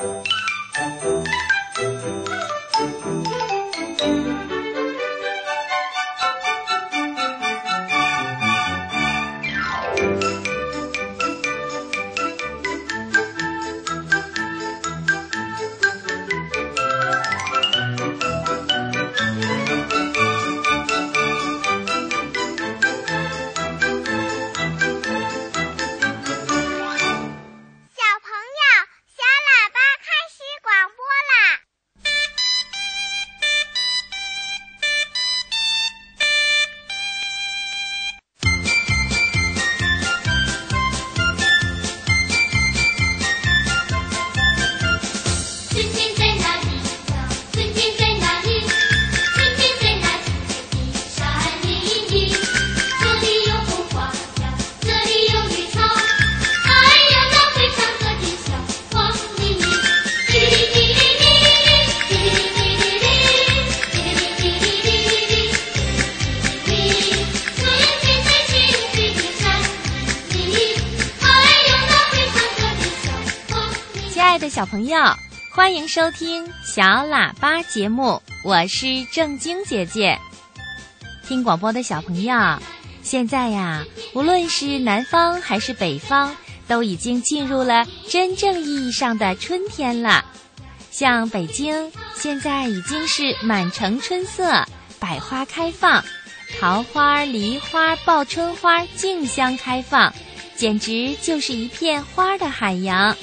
Bye. 春天在哪里呀春天在哪里春天在那青翠的山林里这里有红花呀这里有绿草还有那会唱歌的小朋友，欢迎收听小喇叭节目，我是正晶姐姐。听广播的小朋友，现在呀，无论是南方还是北方，都已经进入了真正意义上的春天了。像北京，现在已经是满城春色，百花开放，桃花、梨花、报春花竞相开放，简直就是一片花的海洋。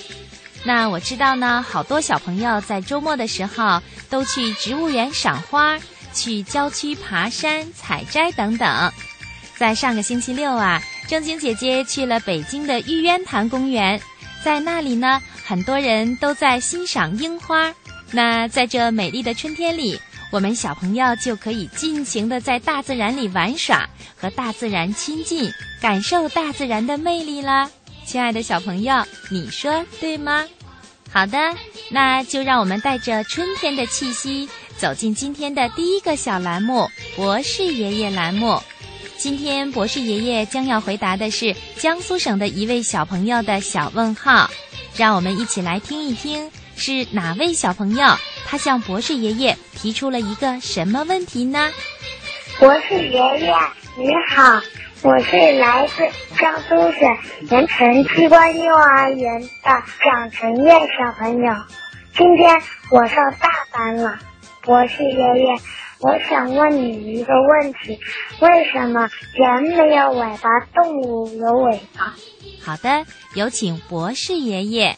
那我知道呢，好多小朋友在周末的时候都去植物园赏花，去郊区爬山、采摘等等。在上个星期六啊，正晶姐姐去了北京的玉渊潭公园，在那里呢，很多人都在欣赏樱花。那在这美丽的春天里，我们小朋友就可以尽情的在大自然里玩耍，和大自然亲近，感受大自然的魅力啦。亲爱的小朋友，你说对吗？好的，那就让我们带着春天的气息，走进今天的第一个小栏目——博士爷爷栏目。今天博士爷爷将要回答的是江苏省的一位小朋友的小问号，让我们一起来听一听是哪位小朋友，他向博士爷爷提出了一个什么问题呢？博士爷爷，你好。我是来自江苏省盐城机关幼儿园的蒋晨燕小朋友，今天我上大班了。博士爷爷，我想问你一个问题：为什么人没有尾巴，动物有尾巴？好的，有请博士爷爷。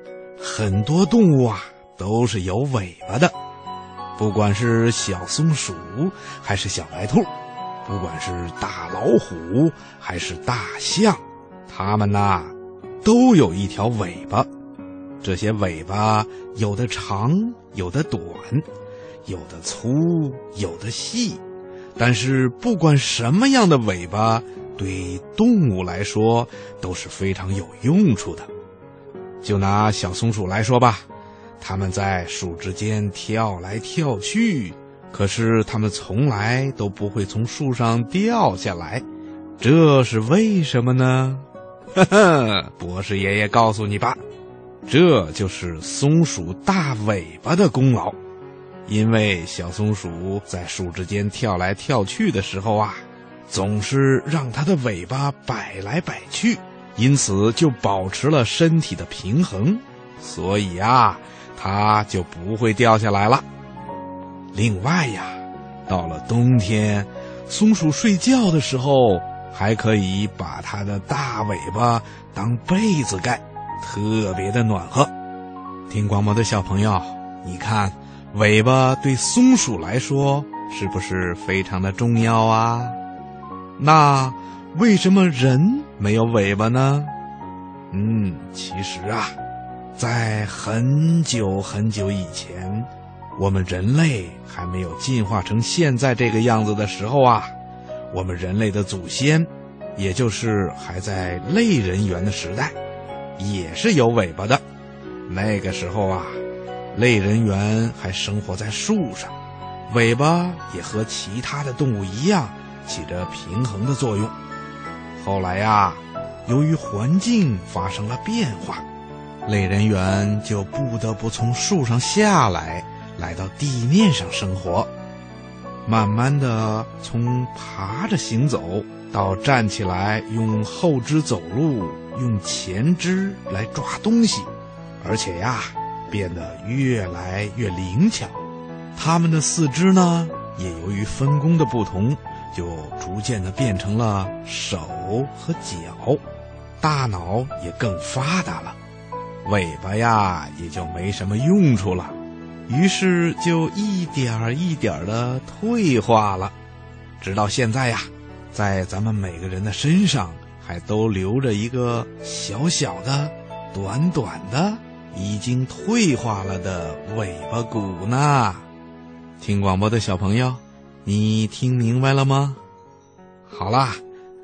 很多动物啊都是有尾巴的，不管是小松鼠还是小白兔，不管是大老虎还是大象，它们呐都有一条尾巴。这些尾巴有的长，有的短，有的粗，有的细。但是不管什么样的尾巴，对动物来说都是非常有用处的。就拿小松鼠来说吧，它们在树枝间跳来跳去，可是它们从来都不会从树上掉下来，这是为什么呢？呵呵，博士爷爷告诉你吧，这就是松鼠大尾巴的功劳。因为小松鼠在树枝间跳来跳去的时候啊，总是让它的尾巴摆来摆去。因此就保持了身体的平衡，所以呀，它就不会掉下来了。另外呀，到了冬天，松鼠睡觉的时候，还可以把它的大尾巴当被子盖，特别的暖和。听广播的小朋友，你看，尾巴对松鼠来说是不是非常的重要啊？那。为什么人没有尾巴呢？嗯，其实啊，在很久很久以前，我们人类还没有进化成现在这个样子的时候啊，我们人类的祖先，也就是还在类人猿的时代，也是有尾巴的。那个时候啊，类人猿还生活在树上，尾巴也和其他的动物一样，起着平衡的作用。后来呀，由于环境发生了变化，类人猿就不得不从树上下来，来到地面上生活。慢慢的，从爬着行走到站起来用后肢走路，用前肢来抓东西，而且呀，变得越来越灵巧。它们的四肢呢，也由于分工的不同。就逐渐的变成了手和脚，大脑也更发达了，尾巴呀也就没什么用处了，于是就一点儿一点儿的退化了，直到现在呀，在咱们每个人的身上还都留着一个小小的、短短的、已经退化了的尾巴骨呢。听广播的小朋友。你听明白了吗？好啦，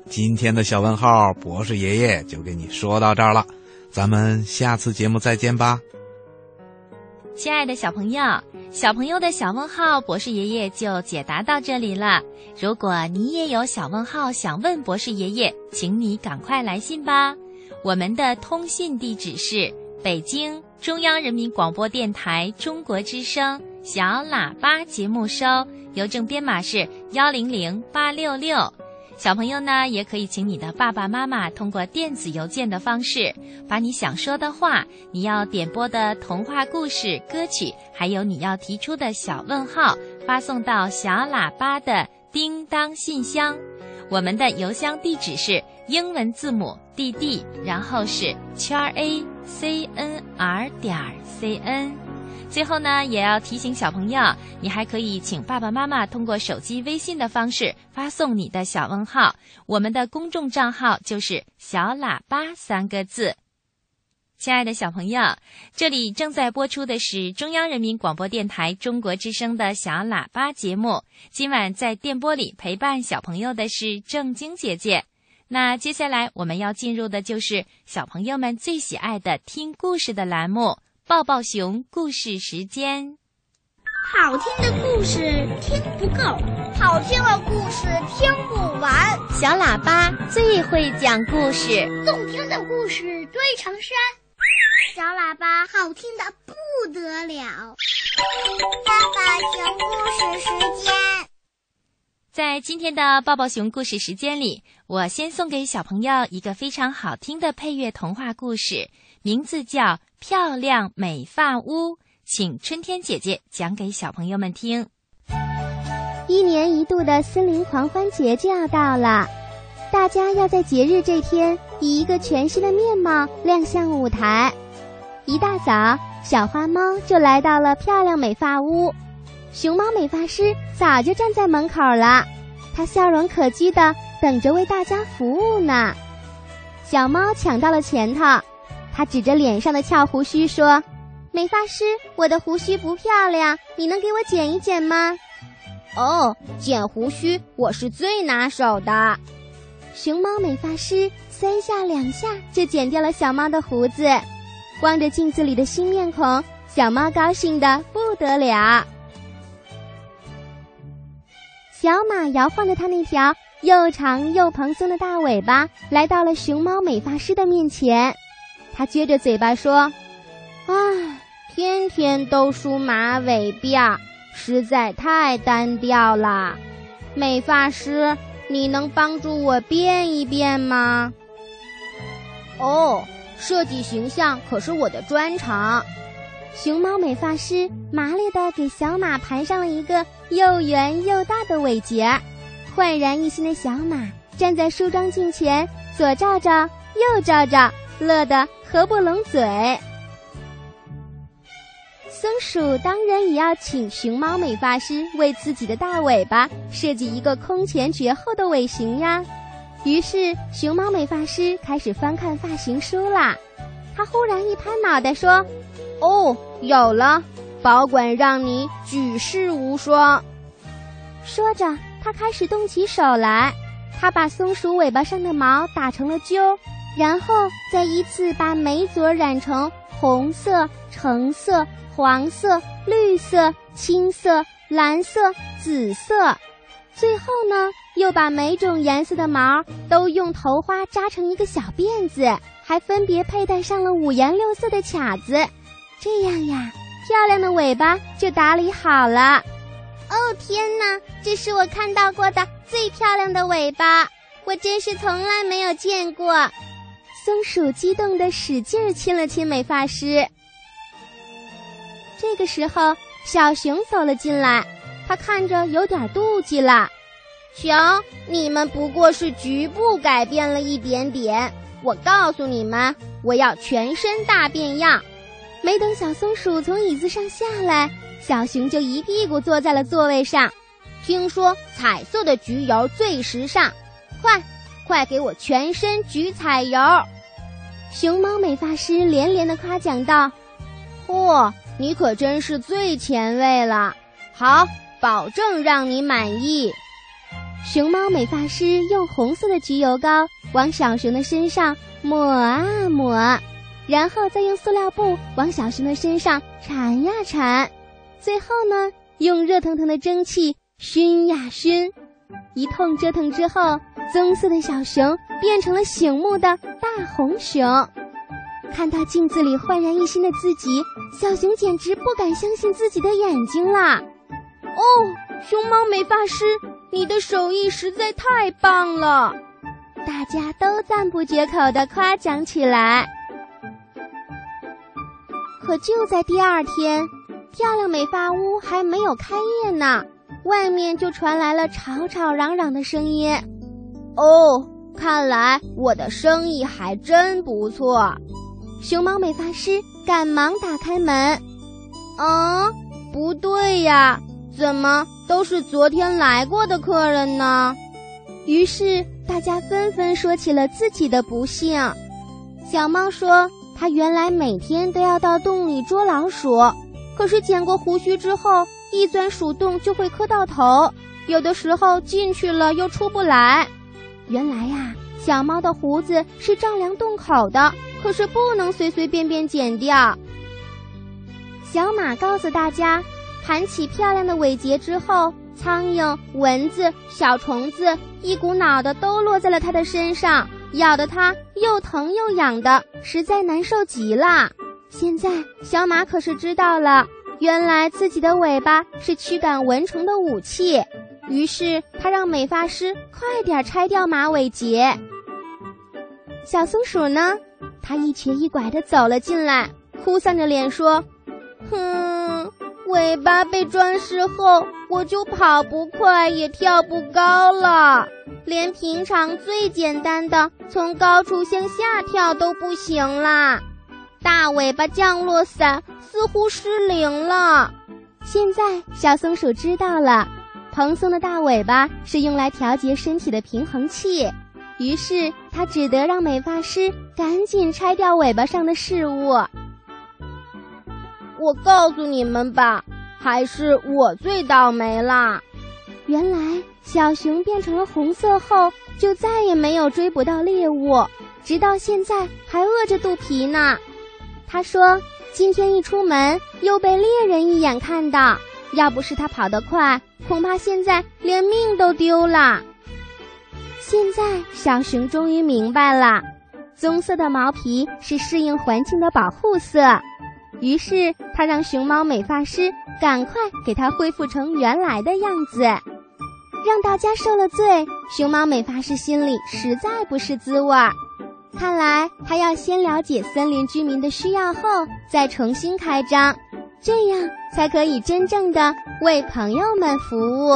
今天的小问号博士爷爷就给你说到这儿了，咱们下次节目再见吧。亲爱的小朋友，小朋友的小问号博士爷爷就解答到这里了。如果你也有小问号想问博士爷爷，请你赶快来信吧。我们的通信地址是北京中央人民广播电台中国之声小喇叭节目收。邮政编码是幺零零八六六，小朋友呢也可以请你的爸爸妈妈通过电子邮件的方式，把你想说的话、你要点播的童话故事、歌曲，还有你要提出的小问号，发送到小喇叭的叮当信箱。我们的邮箱地址是英文字母 D D，然后是圈 A C N R 点 C N。最后呢，也要提醒小朋友，你还可以请爸爸妈妈通过手机微信的方式发送你的小问号。我们的公众账号就是“小喇叭”三个字。亲爱的小朋友，这里正在播出的是中央人民广播电台中国之声的小喇叭节目。今晚在电波里陪伴小朋友的是正晶姐姐。那接下来我们要进入的就是小朋友们最喜爱的听故事的栏目。抱抱熊故事时间，好听的故事听不够，好听的故事听不完。小喇叭最会讲故事，动听的故事堆成山。小喇叭好听的不得了。抱抱熊故事时间，在今天的抱抱熊故事时间里，我先送给小朋友一个非常好听的配乐童话故事，名字叫。漂亮美发屋，请春天姐姐讲给小朋友们听。一年一度的森林狂欢节就要到了，大家要在节日这天以一个全新的面貌亮相舞台。一大早，小花猫就来到了漂亮美发屋，熊猫美发师早就站在门口了，他笑容可掬的等着为大家服务呢。小猫抢到了前头。他指着脸上的翘胡须说：“美发师，我的胡须不漂亮，你能给我剪一剪吗？”“哦，剪胡须我是最拿手的。”熊猫美发师三下两下就剪掉了小猫的胡子，望着镜子里的新面孔，小猫高兴的不得了。小马摇晃着它那条又长又蓬松的大尾巴，来到了熊猫美发师的面前。他撅着嘴巴说：“唉，天天都梳马尾辫，实在太单调了。美发师，你能帮助我变一变吗？”“哦，设计形象可是我的专长。”熊猫美发师麻利地给小马盘上了一个又圆又大的尾结，焕然一新的小马站在梳妆镜前，左照照，右照照，乐得。合不拢嘴，松鼠当然也要请熊猫美发师为自己的大尾巴设计一个空前绝后的尾型呀。于是熊猫美发师开始翻看发型书啦。他忽然一拍脑袋说：“哦，有了，保管让你举世无双。”说着，他开始动起手来。他把松鼠尾巴上的毛打成了揪，然后再依次把每组染成红色、橙色、黄色、绿色、青色、蓝色、紫色。最后呢，又把每种颜色的毛都用头花扎成一个小辫子，还分别佩戴上了五颜六色的卡子。这样呀，漂亮的尾巴就打理好了。哦天哪，这是我看到过的最漂亮的尾巴，我真是从来没有见过。松鼠激动地使劲亲了亲美发师。这个时候，小熊走了进来，他看着有点妒忌了。瞧，你们不过是局部改变了一点点，我告诉你们，我要全身大变样。没等小松鼠从椅子上下来。小熊就一屁股坐在了座位上。听说彩色的焗油最时尚，快，快给我全身焗彩油！熊猫美发师连连的夸奖道：“嚯，你可真是最前卫了！好，保证让你满意。”熊猫美发师用红色的焗油膏往小熊的身上抹啊抹，然后再用塑料布往小熊的身上缠呀缠。最后呢，用热腾腾的蒸汽熏呀熏，一通折腾之后，棕色的小熊变成了醒目的大红熊。看到镜子里焕然一新的自己，小熊简直不敢相信自己的眼睛啦！哦，熊猫美发师，你的手艺实在太棒了！大家都赞不绝口地夸奖起来。可就在第二天。漂亮美发屋还没有开业呢，外面就传来了吵吵嚷嚷的声音。哦，看来我的生意还真不错。熊猫美发师赶忙打开门。啊，不对呀，怎么都是昨天来过的客人呢？于是大家纷纷说起了自己的不幸。小猫说，它原来每天都要到洞里捉老鼠。可是剪过胡须之后，一钻鼠洞就会磕到头，有的时候进去了又出不来。原来呀，小猫的胡子是丈量洞口的，可是不能随随便便剪掉。小马告诉大家，盘起漂亮的尾节之后，苍蝇、蚊子、小虫子一股脑的都落在了它的身上，咬得它又疼又痒的，实在难受极了。现在小马可是知道了，原来自己的尾巴是驱赶蚊虫的武器。于是他让美发师快点拆掉马尾结。小松鼠呢，它一瘸一拐地走了进来，哭丧着脸说：“哼，尾巴被装饰后，我就跑不快，也跳不高了，连平常最简单的从高处向下跳都不行啦。”大尾巴降落伞似乎失灵了。现在小松鼠知道了，蓬松的大尾巴是用来调节身体的平衡器。于是它只得让美发师赶紧拆掉尾巴上的饰物。我告诉你们吧，还是我最倒霉啦。原来小熊变成了红色后，就再也没有追捕到猎物，直到现在还饿着肚皮呢。他说：“今天一出门，又被猎人一眼看到。要不是他跑得快，恐怕现在连命都丢了。”现在，小熊终于明白了，棕色的毛皮是适应环境的保护色。于是，他让熊猫美发师赶快给它恢复成原来的样子，让大家受了罪。熊猫美发师心里实在不是滋味儿。看来他要先了解森林居民的需要后，再重新开张，这样才可以真正的为朋友们服务。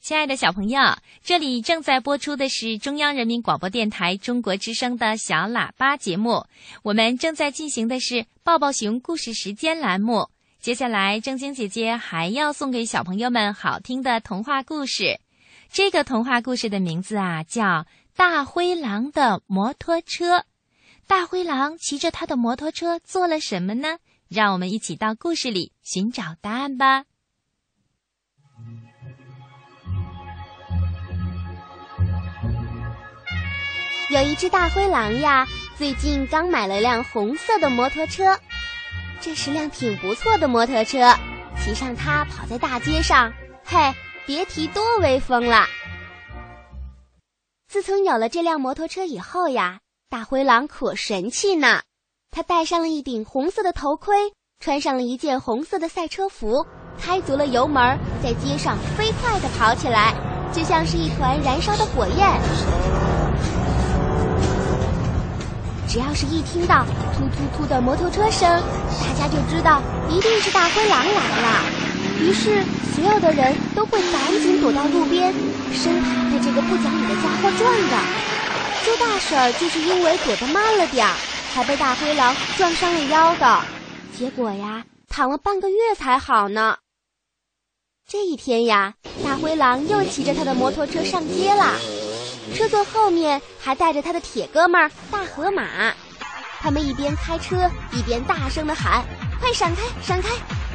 亲爱的小朋友，这里正在播出的是中央人民广播电台中国之声的小喇叭节目，我们正在进行的是抱抱熊故事时间栏目。接下来，正晶姐姐还要送给小朋友们好听的童话故事。这个童话故事的名字啊，叫《大灰狼的摩托车》。大灰狼骑着他的摩托车做了什么呢？让我们一起到故事里寻找答案吧。有一只大灰狼呀，最近刚买了辆红色的摩托车，这是辆挺不错的摩托车，骑上它跑在大街上，嘿，别提多威风了。自从有了这辆摩托车以后呀，大灰狼可神气呢。他戴上了一顶红色的头盔，穿上了一件红色的赛车服，开足了油门，在街上飞快地跑起来，就像是一团燃烧的火焰。只要是一听到突突突的摩托车声，大家就知道一定是大灰狼来了。于是，所有的人都会赶紧躲到路边，生怕被这个不讲理的家伙撞着。周大婶就是因为躲得慢了点儿。还被大灰狼撞伤了腰的，结果呀，躺了半个月才好呢。这一天呀，大灰狼又骑着他的摩托车上街了，车座后面还带着他的铁哥们儿大河马。他们一边开车一边大声的喊：“快闪开，闪开！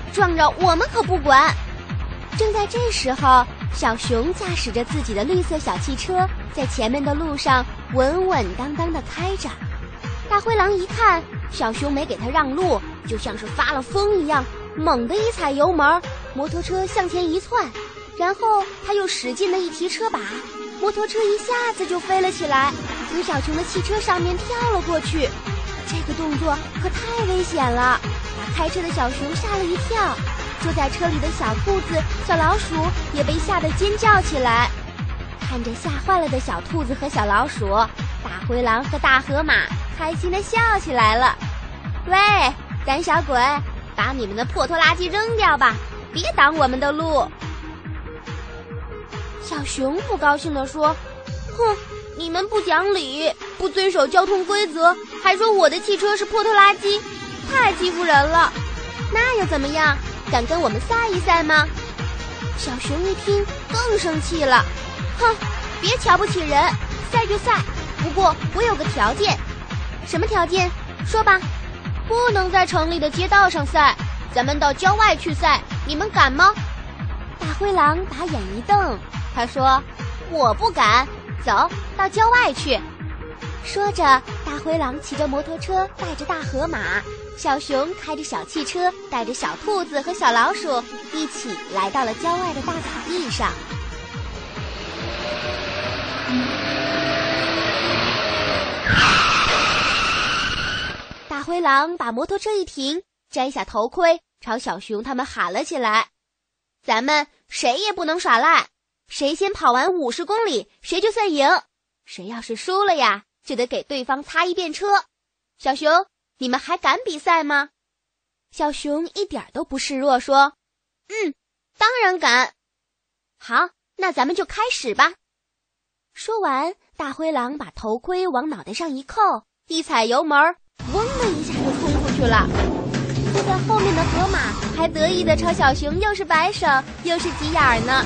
撞着我们可不管！”正在这时候，小熊驾驶着自己的绿色小汽车，在前面的路上稳稳当当的开着。大灰狼一看小熊没给他让路，就像是发了疯一样，猛地一踩油门，摩托车向前一窜，然后他又使劲的一提车把，摩托车一下子就飞了起来，从小熊的汽车上面跳了过去。这个动作可太危险了，把开车的小熊吓了一跳，坐在车里的小兔子、小老鼠也被吓得尖叫起来。看着吓坏了的小兔子和小老鼠，大灰狼和大河马。开心的笑起来了，喂，胆小鬼，把你们的破拖拉机扔掉吧，别挡我们的路。小熊不高兴地说：“哼，你们不讲理，不遵守交通规则，还说我的汽车是破拖拉机，太欺负人了。那又怎么样？敢跟我们赛一赛吗？”小熊一听更生气了，哼，别瞧不起人，赛就赛，不过我有个条件。什么条件？说吧，不能在城里的街道上赛，咱们到郊外去赛，你们敢吗？大灰狼把眼一瞪，他说：“我不敢，走到郊外去。”说着，大灰狼骑着摩托车，带着大河马；小熊开着小汽车，带着小兔子和小老鼠，一起来到了郊外的大草地上。大灰狼把摩托车一停，摘下头盔，朝小熊他们喊了起来：“咱们谁也不能耍赖，谁先跑完五十公里，谁就算赢。谁要是输了呀，就得给对方擦一遍车。小熊，你们还敢比赛吗？”小熊一点都不示弱，说：“嗯，当然敢。好，那咱们就开始吧。”说完，大灰狼把头盔往脑袋上一扣，一踩油门。嗡的一下就冲出去了，坐在后面的河马还得意的朝小熊又是摆手又是挤眼儿呢。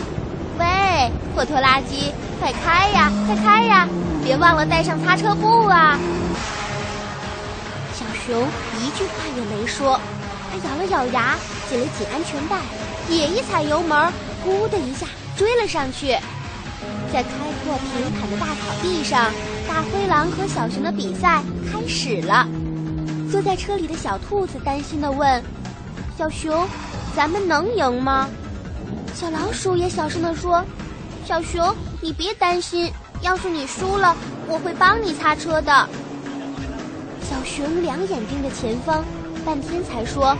喂，破拖拉机，快开呀，快开呀！别忘了带上擦车布啊！熊一句话也没说，他咬了咬牙，紧了紧安全带，也一踩油门，呼的一下追了上去。在开阔平坦的大草地上，大灰狼和小熊的比赛开始了。坐在车里的小兔子担心地问：“小熊，咱们能赢吗？”小老鼠也小声地说：“小熊，你别担心，要是你输了，我会帮你擦车的。”熊两眼盯着前方，半天才说：“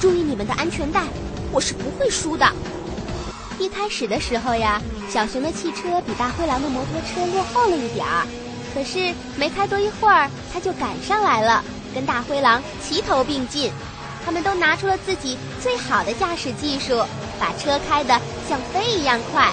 注意你们的安全带，我是不会输的。”一开始的时候呀，小熊的汽车比大灰狼的摩托车落后了一点儿，可是没开多一会儿，他就赶上来了。跟大灰狼齐头并进，他们都拿出了自己最好的驾驶技术，把车开得像飞一样快。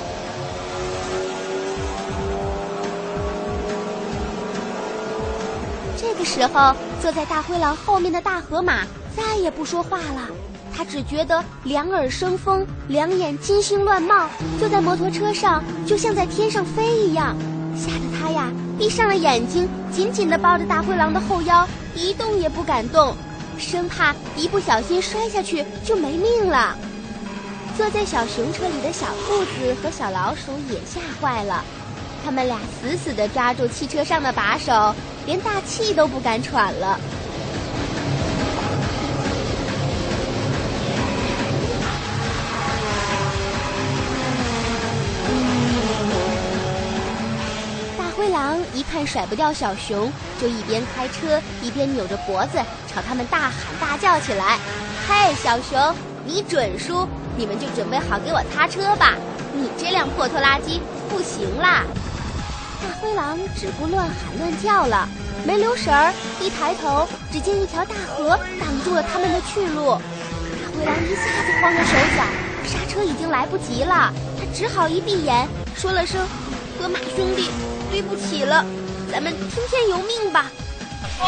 个时候，坐在大灰狼后面的大河马再也不说话了，他只觉得两耳生风，两眼金星乱冒，坐在摩托车上就像在天上飞一样，吓得他呀闭上了眼睛，紧紧地抱着大灰狼的后腰，一动也不敢动，生怕一不小心摔下去就没命了。坐在小熊车里的小兔子和小老鼠也吓坏了，他们俩死死地抓住汽车上的把手，连大气都不敢喘了。大灰狼一看甩不掉小熊，就一边开车一边扭着脖子朝他们大喊大叫起来：“嘿，小熊，你准输！你们就准备好给我擦车吧！你这辆破拖拉机不行啦！”大灰狼只顾乱喊乱叫了，没留神儿，一抬头，只见一条大河挡住了他们的去路。大灰狼一下子慌了手脚，刹车已经来不及了，他只好一闭眼，说了声：“河马兄弟。”对不起了，咱们听天由命吧。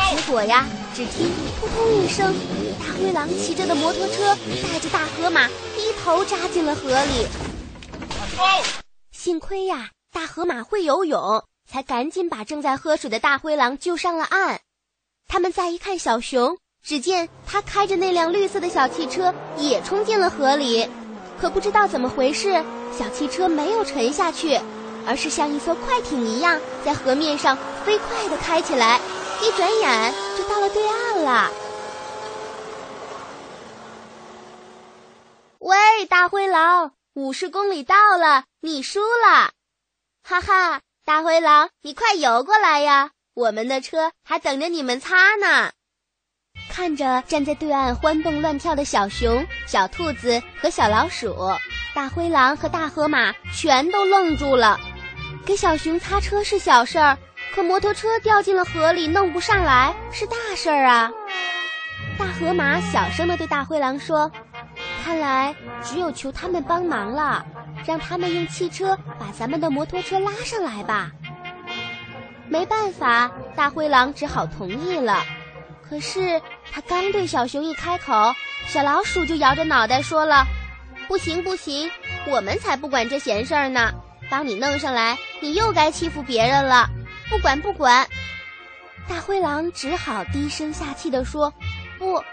结果呀，只听扑通一声，大灰狼骑着的摩托车带着大河马一头扎进了河里。幸亏呀，大河马会游泳，才赶紧把正在喝水的大灰狼救上了岸。他们再一看小熊，只见他开着那辆绿色的小汽车也冲进了河里，可不知道怎么回事，小汽车没有沉下去。而是像一艘快艇一样，在河面上飞快地开起来，一转眼就到了对岸了。喂，大灰狼，五十公里到了，你输了！哈哈，大灰狼，你快游过来呀，我们的车还等着你们擦呢。看着站在对岸欢蹦乱跳的小熊、小兔子和小老鼠，大灰狼和大河马全都愣住了。给小熊擦车是小事儿，可摩托车掉进了河里弄不上来是大事儿啊！大河马小声地对大灰狼说：“看来只有求他们帮忙了，让他们用汽车把咱们的摩托车拉上来吧。”没办法，大灰狼只好同意了。可是他刚对小熊一开口，小老鼠就摇着脑袋说了：“不行不行，我们才不管这闲事儿呢。”帮你弄上来，你又该欺负别人了。不管不管，大灰狼只好低声下气地说：“不，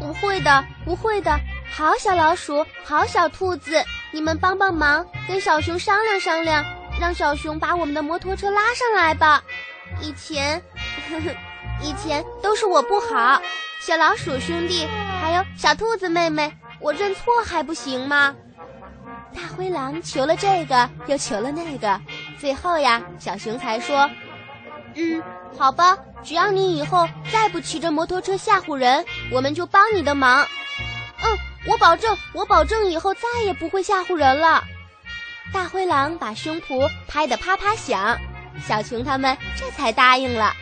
不会的，不会的。好小老鼠，好小兔子，你们帮帮忙，跟小熊商量商量，让小熊把我们的摩托车拉上来吧。以前，呵呵，以前都是我不好。小老鼠兄弟，还有小兔子妹妹，我认错还不行吗？”大灰狼求了这个，又求了那个，最后呀，小熊才说：“嗯，好吧，只要你以后再不骑着摩托车吓唬人，我们就帮你的忙。我保证，我保证以后再也不会吓唬人了。”大灰狼把胸脯拍得啪啪响，小熊他们这才答应了。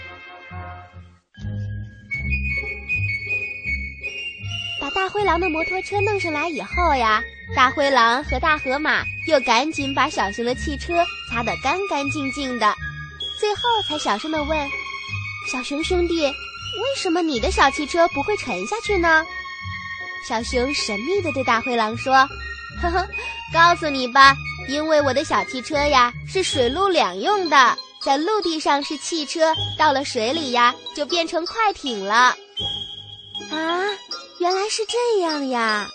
把大灰狼的摩托车弄上来以后呀。大灰狼和大河马又赶紧把小熊的汽车擦得干干净净的，最后才小声地问：“小熊兄弟，为什么你的小汽车不会沉下去呢？”小熊神秘地对大灰狼说：“呵呵，告诉你吧，因为我的小汽车呀是水陆两用的，在陆地上是汽车，到了水里呀就变成快艇了。”啊，原来是这样呀！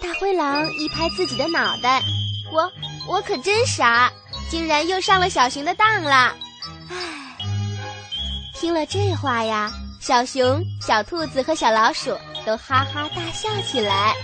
大灰狼一拍自己的脑袋，我我可真傻，竟然又上了小熊的当了。唉，听了这话呀，小熊、小兔子和小老鼠都哈哈大笑起来。